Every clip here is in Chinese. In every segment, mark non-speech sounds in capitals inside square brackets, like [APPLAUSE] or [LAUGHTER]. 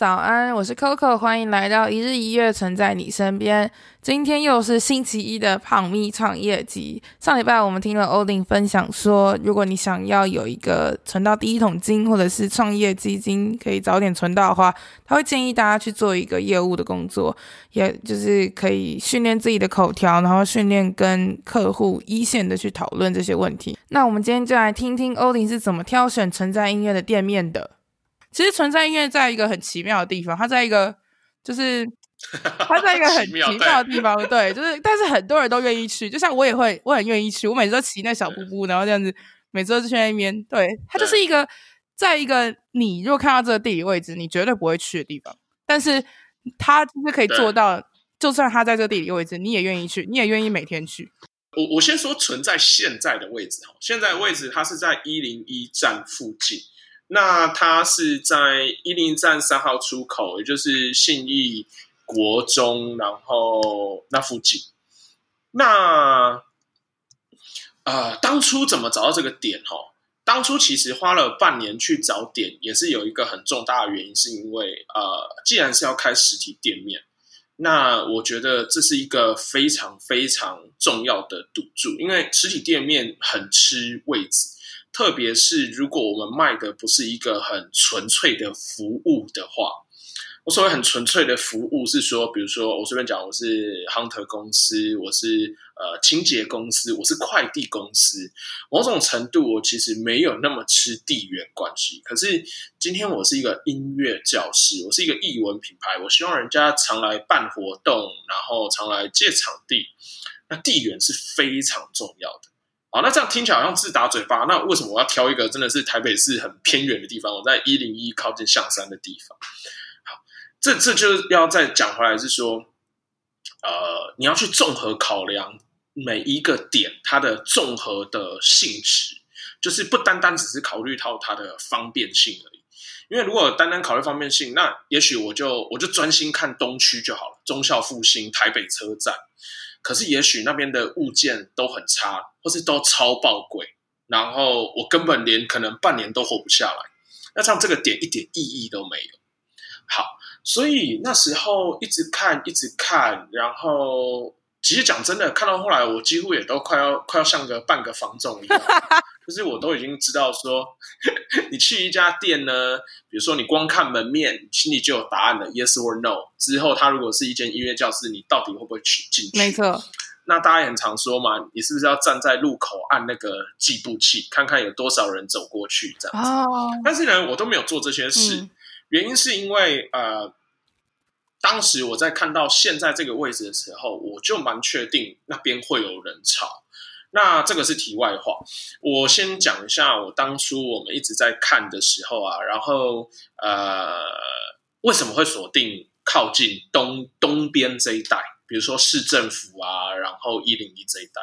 早安，我是 Coco，欢迎来到一日一月，存在你身边。今天又是星期一的胖咪创业集。上礼拜我们听了欧林分享说，如果你想要有一个存到第一桶金，或者是创业基金可以早点存到的话，他会建议大家去做一个业务的工作，也就是可以训练自己的口条，然后训练跟客户一线的去讨论这些问题。那我们今天就来听听欧林是怎么挑选存在音乐的店面的。其实存在音乐在一个很奇妙的地方，它在一个就是它在一个很 [LAUGHS] 奇妙的地方，对，就是但是很多人都愿意去，就像我也会，我很愿意去，我每次都骑那小布布，然后这样子，每次都去那边，对，它就是一个在一个你如果看到这个地理位置，你绝对不会去的地方，但是它就是可以做到，就算它在这个地理位置，你也愿意去，你也愿意每天去。我我先说存在现在的位置哈，现在的位置它是在一零一站附近。那它是在一零站三号出口，也就是信义国中，然后那附近。那呃，当初怎么找到这个点？哦，当初其实花了半年去找点，也是有一个很重大的原因，是因为呃，既然是要开实体店面，那我觉得这是一个非常非常重要的赌注，因为实体店面很吃位置。特别是如果我们卖的不是一个很纯粹的服务的话，我所谓很纯粹的服务是说，比如说我随便讲，我是 Hunter 公司，我是呃清洁公司，我是快递公司，某种程度我其实没有那么吃地缘关系。可是今天我是一个音乐教师，我是一个艺文品牌，我希望人家常来办活动，然后常来借场地，那地缘是非常重要的。好，那这样听起来好像自打嘴巴。那为什么我要挑一个真的是台北市很偏远的地方？我在一零一靠近象山的地方。好，这这就要再讲回来，是说，呃，你要去综合考量每一个点它的综合的性质，就是不单单只是考虑到它的方便性而已。因为如果单单考虑方便性，那也许我就我就专心看东区就好了，忠孝复兴、台北车站。可是，也许那边的物件都很差，或是都超爆贵，然后我根本连可能半年都活不下来。那像这个点一点意义都没有。好，所以那时候一直看，一直看，然后。其实讲真的，看到后来，我几乎也都快要快要像个半个房总一样，[LAUGHS] 就是我都已经知道说，[LAUGHS] 你去一家店呢，比如说你光看门面，心里就有答案了，yes or no。之后，它如果是一间音乐教室，你到底会不会去进去？没错。那大家也很常说嘛，你是不是要站在路口按那个计步器，看看有多少人走过去这样子？哦。但是呢，我都没有做这些事，嗯、原因是因为呃。当时我在看到现在这个位置的时候，我就蛮确定那边会有人潮。那这个是题外话，我先讲一下我当初我们一直在看的时候啊，然后呃，为什么会锁定靠近东东边这一带，比如说市政府啊，然后一零一这一带，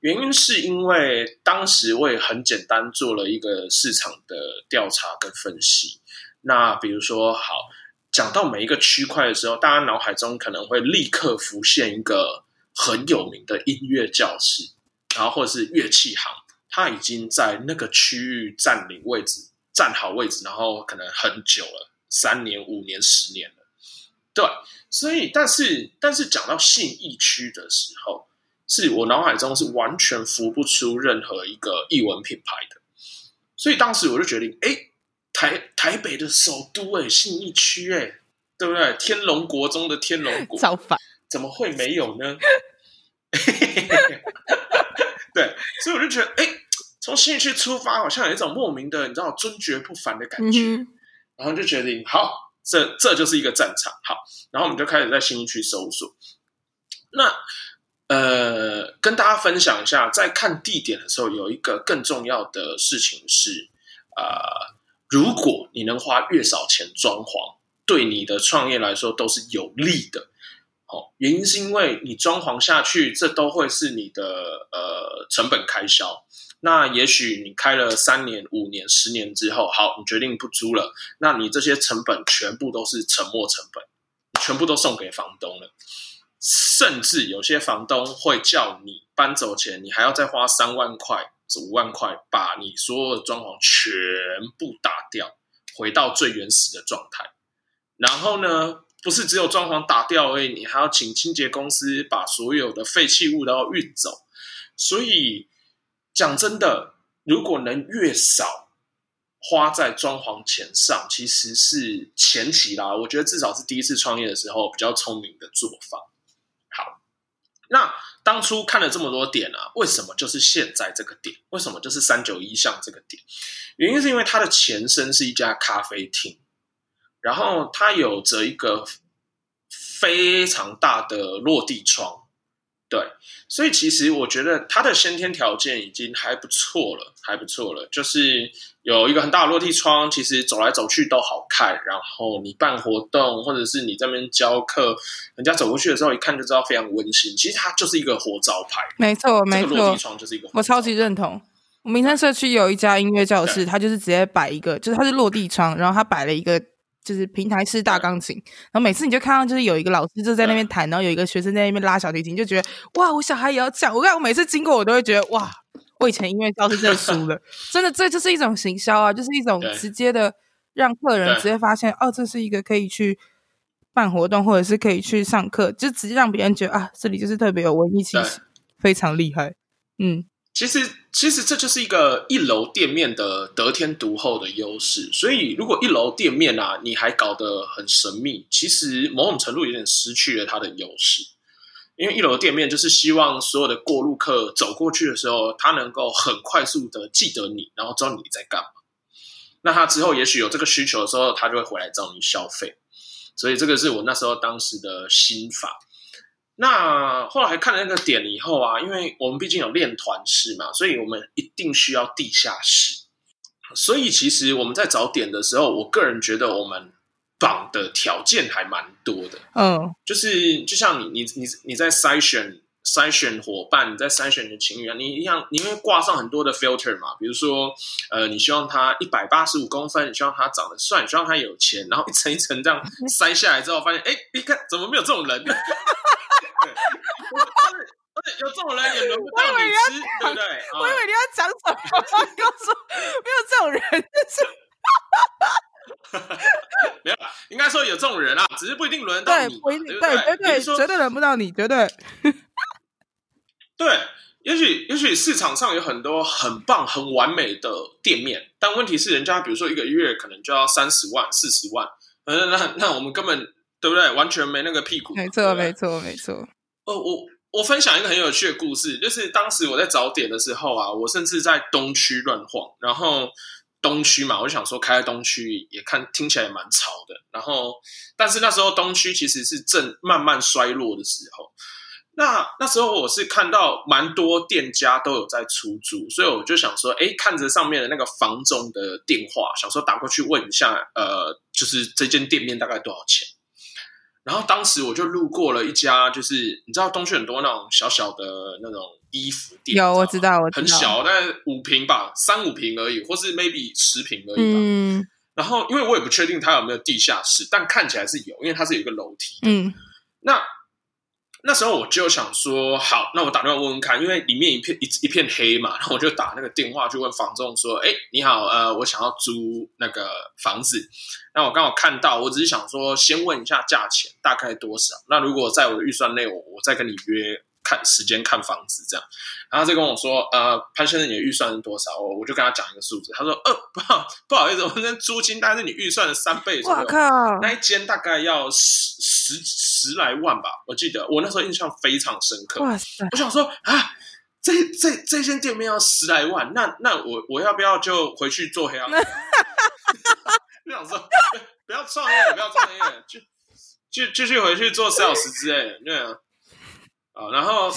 原因是因为当时我也很简单做了一个市场的调查跟分析。那比如说好。讲到每一个区块的时候，大家脑海中可能会立刻浮现一个很有名的音乐教室，然后或者是乐器行，它已经在那个区域占领位置、占好位置，然后可能很久了，三年、五年、十年了。对，所以但是但是讲到信义区的时候，是我脑海中是完全浮不出任何一个艺文品牌的，所以当时我就决定，哎。台台北的首都哎，信义区哎，对不对？天龙国中的天龙国，[LAUGHS] 怎么会没有呢？[LAUGHS] 对，所以我就觉得，哎，从新义区出发，好像有一种莫名的，你知道，尊爵不凡的感觉。嗯、然后就决定，好，这这就是一个战场。好，然后我们就开始在新义区搜索。那呃，跟大家分享一下，在看地点的时候，有一个更重要的事情是，呃，如果你能花越少钱装潢，对你的创业来说都是有利的。哦，原因是因为你装潢下去，这都会是你的呃成本开销。那也许你开了三年、五年、十年之后，好，你决定不租了，那你这些成本全部都是沉没成本，全部都送给房东了。甚至有些房东会叫你搬走前，你还要再花三万块、五万块，把你所有的装潢全部打掉，回到最原始的状态。然后呢，不是只有装潢打掉而已，你还要请清洁公司把所有的废弃物都要运走。所以讲真的，如果能越少花在装潢钱上，其实是前期啦。我觉得至少是第一次创业的时候比较聪明的做法。好那当初看了这么多点啊，为什么就是现在这个点？为什么就是三九一巷这个点？原因是因为它的前身是一家咖啡厅，然后它有着一个非常大的落地窗。对，所以其实我觉得它的先天条件已经还不错了，还不错了。就是有一个很大的落地窗，其实走来走去都好看。然后你办活动，或者是你这边教课，人家走过去的时候一看就知道非常温馨。其实它就是一个活招牌，没错，没错。这个落地窗就是一个，我超级认同。我民生社区有一家音乐教室，它就是直接摆一个，就是它是落地窗，然后它摆了一个。就是平台式大钢琴，然后每次你就看到就是有一个老师就在那边弹，然后有一个学生在那边拉小提琴，就觉得哇，我小孩也要这样。我看我每次经过，我都会觉得哇，我以前音乐教室真的。输了，真的，这就是一种行销啊，就是一种直接的让客人直接发现哦，这是一个可以去办活动或者是可以去上课，就直接让别人觉得啊，这里就是特别有文艺气息，非常厉害，嗯。其实，其实这就是一个一楼店面的得天独厚的优势。所以，如果一楼店面啊，你还搞得很神秘，其实某种程度有点失去了它的优势。因为一楼店面就是希望所有的过路客走过去的时候，他能够很快速的记得你，然后知道你在干嘛。那他之后也许有这个需求的时候，他就会回来找你消费。所以，这个是我那时候当时的心法。那后来还看了那个点以后啊，因为我们毕竟有练团式嘛，所以我们一定需要地下室。所以其实我们在找点的时候，我个人觉得我们绑的条件还蛮多的。嗯，就是就像你你你你在筛选。筛选伙伴，你在筛选你的情侣啊，你一样，你会挂上很多的 filter 嘛？比如说，呃，你希望他一百八十五公分，你希望他长得帅，你希望他有钱，然后一层一层这样 [LAUGHS] 筛下来之后，发现，哎，你看怎么没有这种人？有这种人也轮不到你吃，对不对？我以为你要讲什么？告诉我没有这种人，就是 [LAUGHS] 没有，应该说有这种人啊，只是不一定轮到你，对，对，对，绝对绝对轮不到你，绝对。[LAUGHS] 对，也许也许市场上有很多很棒、很完美的店面，但问题是，人家比如说一个月可能就要三十万、四十万，嗯，那那我们根本对不对？完全没那个屁股。没错，没错，没错。哦，我我分享一个很有趣的故事，就是当时我在找点的时候啊，我甚至在东区乱晃，然后东区嘛，我就想说开在东区也看听起来也蛮潮的，然后但是那时候东区其实是正慢慢衰落的时候。那那时候我是看到蛮多店家都有在出租，所以我就想说，哎，看着上面的那个房仲的电话，想说打过去问一下，呃，就是这间店面大概多少钱。然后当时我就路过了一家，就是你知道东区很多那种小小的那种衣服店，有我知道，我知道，很小，大概五平吧，三五平而已，或是 maybe 十平而已吧。嗯。然后因为我也不确定它有没有地下室，但看起来是有，因为它是有一个楼梯。嗯。那。那时候我就想说，好，那我打电话问问看，因为里面一片一一片黑嘛，然后我就打那个电话去问房仲说，哎，你好，呃，我想要租那个房子，那我刚好看到，我只是想说先问一下价钱大概多少，那如果在我的预算内，我我再跟你约。看时间看房子这样，然后他就跟我说：“呃，潘先生，你的预算是多少？”我我就跟他讲一个数字。他说：“呃，不好不好意思，我们这租金大概是你预算的三倍左右。我靠，那一间大概要十十十来万吧，我记得我那时候印象非常深刻。哇塞！我想说啊，这这这间店面要十来万，那那我我要不要就回去做黑暗？[LAUGHS] 就想说不要创业，不要创业，就就继续回去做 sales 之类的，对啊。”啊，然后。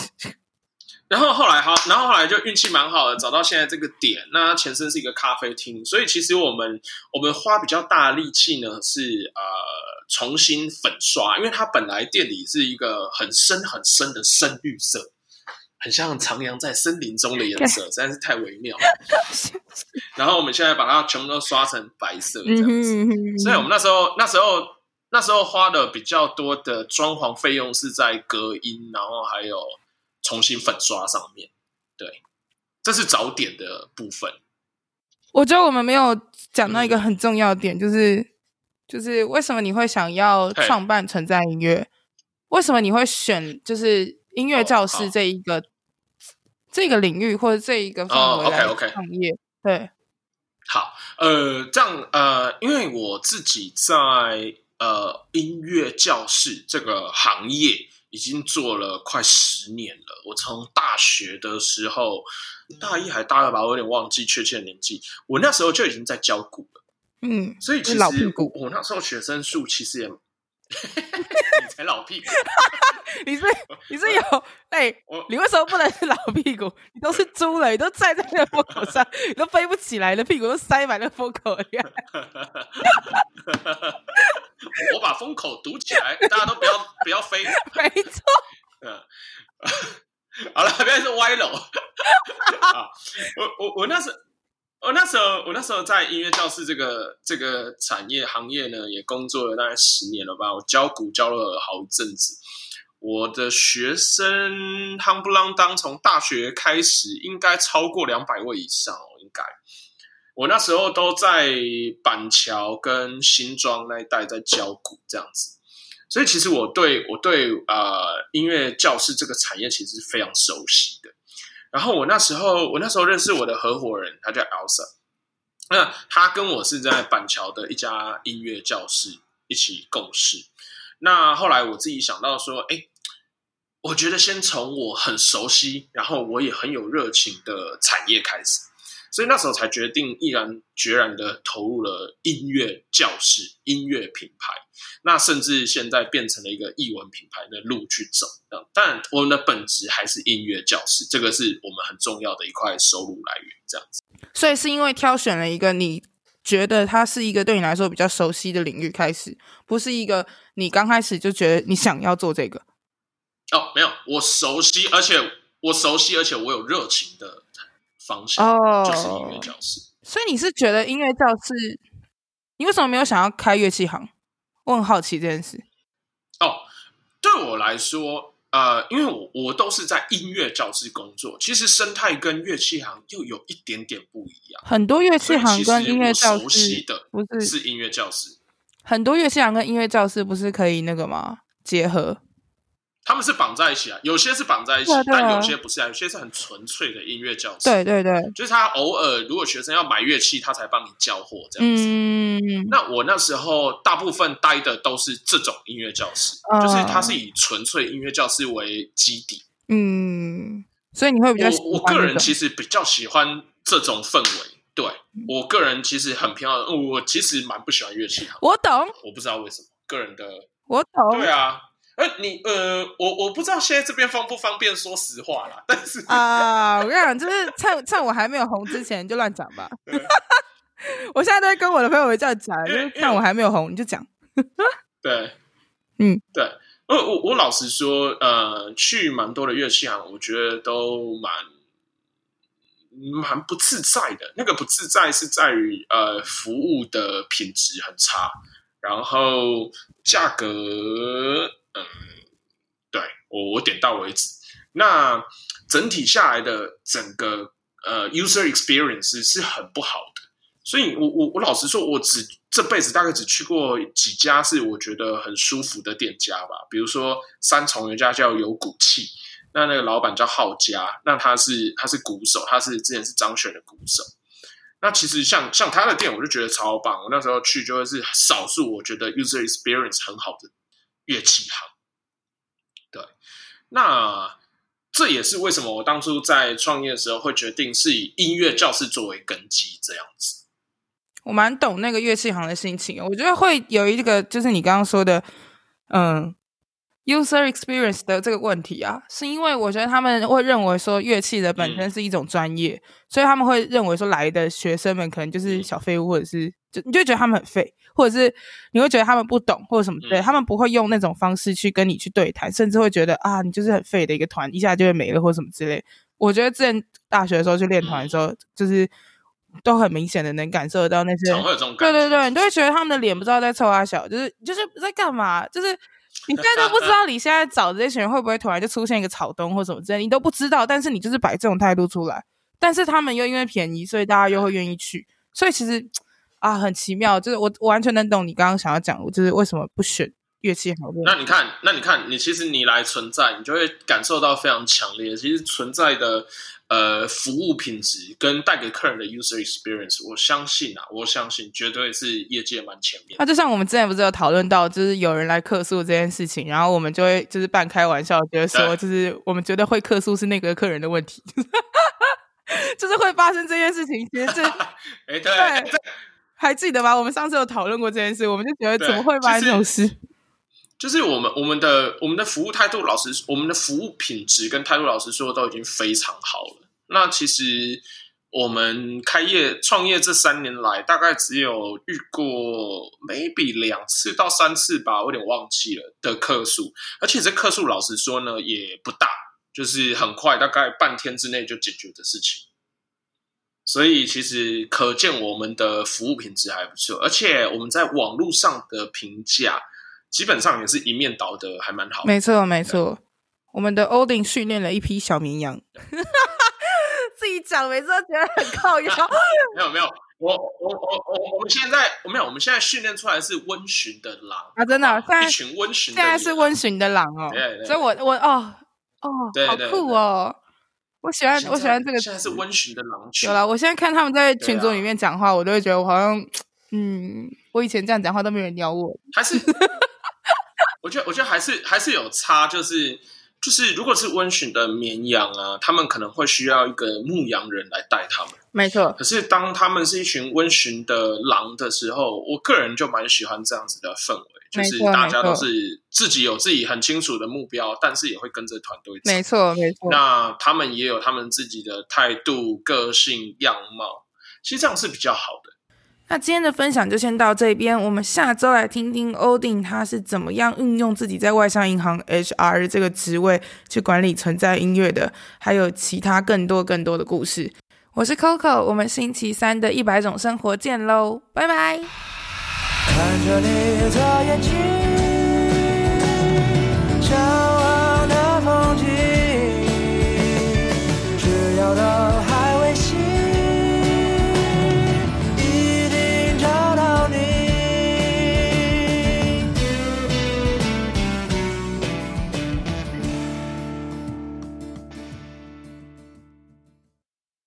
然后后来好，然后后来就运气蛮好的，找到现在这个点。那它前身是一个咖啡厅，所以其实我们我们花比较大的力气呢，是呃重新粉刷，因为它本来店里是一个很深很深的深绿色，很像徜徉在森林中的颜色，[LAUGHS] 实在是太微妙了。[LAUGHS] 然后我们现在把它全部都刷成白色这样子，所以我们那时候那时候那时候花的比较多的装潢费用是在隔音，然后还有。重新粉刷上面，对，这是早点的部分。我觉得我们没有讲到一个很重要的点，嗯、就是就是为什么你会想要创办存在音乐？为什么你会选就是音乐教室这一个、哦、这个领域或者这一个范围来创业？哦、okay, okay 对，好，呃，这样呃，因为我自己在呃音乐教室这个行业。已经做了快十年了。我从大学的时候，大一还大二吧，我有点忘记确切的年纪。我那时候就已经在教鼓了。嗯，所以其实老屁股。我那时候学生数其实也，[LAUGHS] 你才老屁股。[LAUGHS] 你是你是有哎，欸、你为什么不能是老屁股？你都是猪了，你都站在那个风口上，你都飞不起来了，屁股都塞满了风口一样。我把风口堵起来，大家都不要不要飞。[LAUGHS] 没错。嗯，好了，不要是歪楼。啊，我我我那时我那时候我那时候在音乐教室这个这个产业行业呢，也工作了大概十年了吧。我教鼓教了好一阵子。我的学生夯不啷当，从大学开始应该超过两百位以上哦，应该。我那时候都在板桥跟新庄那一带在教鼓这样子，所以其实我对我对呃音乐教室这个产业其实是非常熟悉的。然后我那时候我那时候认识我的合伙人，他叫 Elsa，那他跟我是在板桥的一家音乐教室一起共事。那后来我自己想到说，哎，我觉得先从我很熟悉，然后我也很有热情的产业开始，所以那时候才决定毅然决然的投入了音乐教室、音乐品牌。那甚至现在变成了一个艺文品牌的路去走。但我们的本质还是音乐教室，这个是我们很重要的一块收入来源。这样子，所以是因为挑选了一个你。觉得它是一个对你来说比较熟悉的领域，开始不是一个你刚开始就觉得你想要做这个哦，没有，我熟悉，而且我熟悉，而且我有热情的方向哦，就是音乐教室。所以你是觉得音乐教室，你为什么没有想要开乐器行？我很好奇这件事。哦，对我来说。呃，因为我我都是在音乐教室工作，其实生态跟乐器行又有一点点不一样。很多乐器行跟音乐教室熟悉的不是是音乐教室，很多乐器行跟音乐教室不是可以那个吗？结合。他们是绑在一起啊，有些是绑在一起，但有些不是啊，有些是很纯粹的音乐教室。对对对，就是他偶尔如果学生要买乐器，他才帮你交货这样子。嗯，那我那时候大部分待的都是这种音乐教室，嗯、就是它是以纯粹音乐教室为基底。嗯，所以你会比较我个人其实比较喜欢这种氛围。对，我个人其实很偏好，我其实蛮不喜欢乐器的。我懂，我不知道为什么，个人的我懂。对啊。呃，你呃，我我不知道现在这边方不方便说实话啦，但是啊，我跟你讲，就是趁趁我还没有红之前就乱讲吧。[LAUGHS] 我现在都会跟我的朋友这样讲，就是趁我还没有红你就讲。对，[LAUGHS] 嗯，对，呃，我我老实说，呃，去蛮多的乐器行，我觉得都蛮蛮不自在的。那个不自在是在于呃，服务的品质很差，然后价格。嗯，对，我我点到为止。那整体下来的整个呃 user experience 是很不好的，所以我我我老实说，我只这辈子大概只去过几家是我觉得很舒服的店家吧。比如说三重有一家叫有骨气，那那个老板叫浩嘉，那他是他是鼓手，他是之前是张悬的鼓手。那其实像像他的店，我就觉得超棒。我那时候去就会是少数我觉得 user experience 很好的。乐器行，对，那这也是为什么我当初在创业的时候会决定是以音乐教室作为根基这样子。我蛮懂那个乐器行的心情，我觉得会有一个就是你刚刚说的，嗯，user experience 的这个问题啊，是因为我觉得他们会认为说乐器的本身是一种专业，嗯、所以他们会认为说来的学生们可能就是小废物，或者是就你就觉得他们很废，或者是你会觉得他们不懂或者什么之类，嗯、他们不会用那种方式去跟你去对谈，甚至会觉得啊，你就是很废的一个团，一下就会没了或者什么之类。我觉得之前大学的时候去练团的时候，嗯、就是都很明显的能感受得到那些，对对对，你都会觉得他们的脸不知道在臭啊小，就是就是在干嘛，就是。你现在都不知道，你现在找的这些人会不会突然就出现一个草东或什么之类，你都不知道。但是你就是摆这种态度出来，但是他们又因为便宜，所以大家又会愿意去。所以其实啊，很奇妙，就是我，我完全能懂你刚刚想要讲，就是为什么不选乐器好。那你看，那你看，你其实你来存在，你就会感受到非常强烈。其实存在的。呃，服务品质跟带给客人的 user experience，我相信啊，我相信绝对是业界蛮前面。那就像我们之前不是有讨论到，就是有人来客诉这件事情，然后我们就会就是半开玩笑，觉得说，就是我们觉得会客诉是那个客人的问题，[LAUGHS] 就是会发生这件事情。其实这，[LAUGHS] 哎，对，对，还记得吗？我们上次有讨论过这件事，我们就觉得怎么会发生这种事？就是我们我们的我们的服务态度，老实，我们的服务品质跟态度，老实说都已经非常好了。那其实我们开业创业这三年来，大概只有遇过 maybe 两次到三次吧，我有点忘记了的客数，而且这客数老实说呢也不大，就是很快，大概半天之内就解决的事情。所以其实可见我们的服务品质还不错，而且我们在网络上的评价基本上也是一面倒的，还蛮好的。没错，没错，我们的 Odin 训练了一批小绵羊。[LAUGHS] 自己讲，每次都觉得很靠 [LAUGHS] 腰。没有没有，我我我我我们现在没有，我们现在训练出来是温驯的狼啊！真的，现在一群温驯，现在是温驯的狼哦。对对，所以我我哦哦，好酷哦！我喜欢我喜欢这个，现在是温驯的狼群。有了，我现在看他们在群组里面讲话，我都会觉得我好像嗯，我以前这样讲话都没人鸟我，还是我觉得我觉得还是还是有差，就是。就是，如果是温驯的绵羊啊，他们可能会需要一个牧羊人来带他们。没错。可是当他们是一群温驯的狼的时候，我个人就蛮喜欢这样子的氛围，就是大家都是自己有自己很清楚的目标，但是也会跟着团队走。没错，没错。那他们也有他们自己的态度、个性、样貌，其实这样是比较好的。那今天的分享就先到这边，我们下周来听听 Odin 他是怎么样运用自己在外商银行 HR 这个职位去管理存在音乐的，还有其他更多更多的故事。我是 Coco，我们星期三的一百种生活见喽，拜拜。看着你的眼睛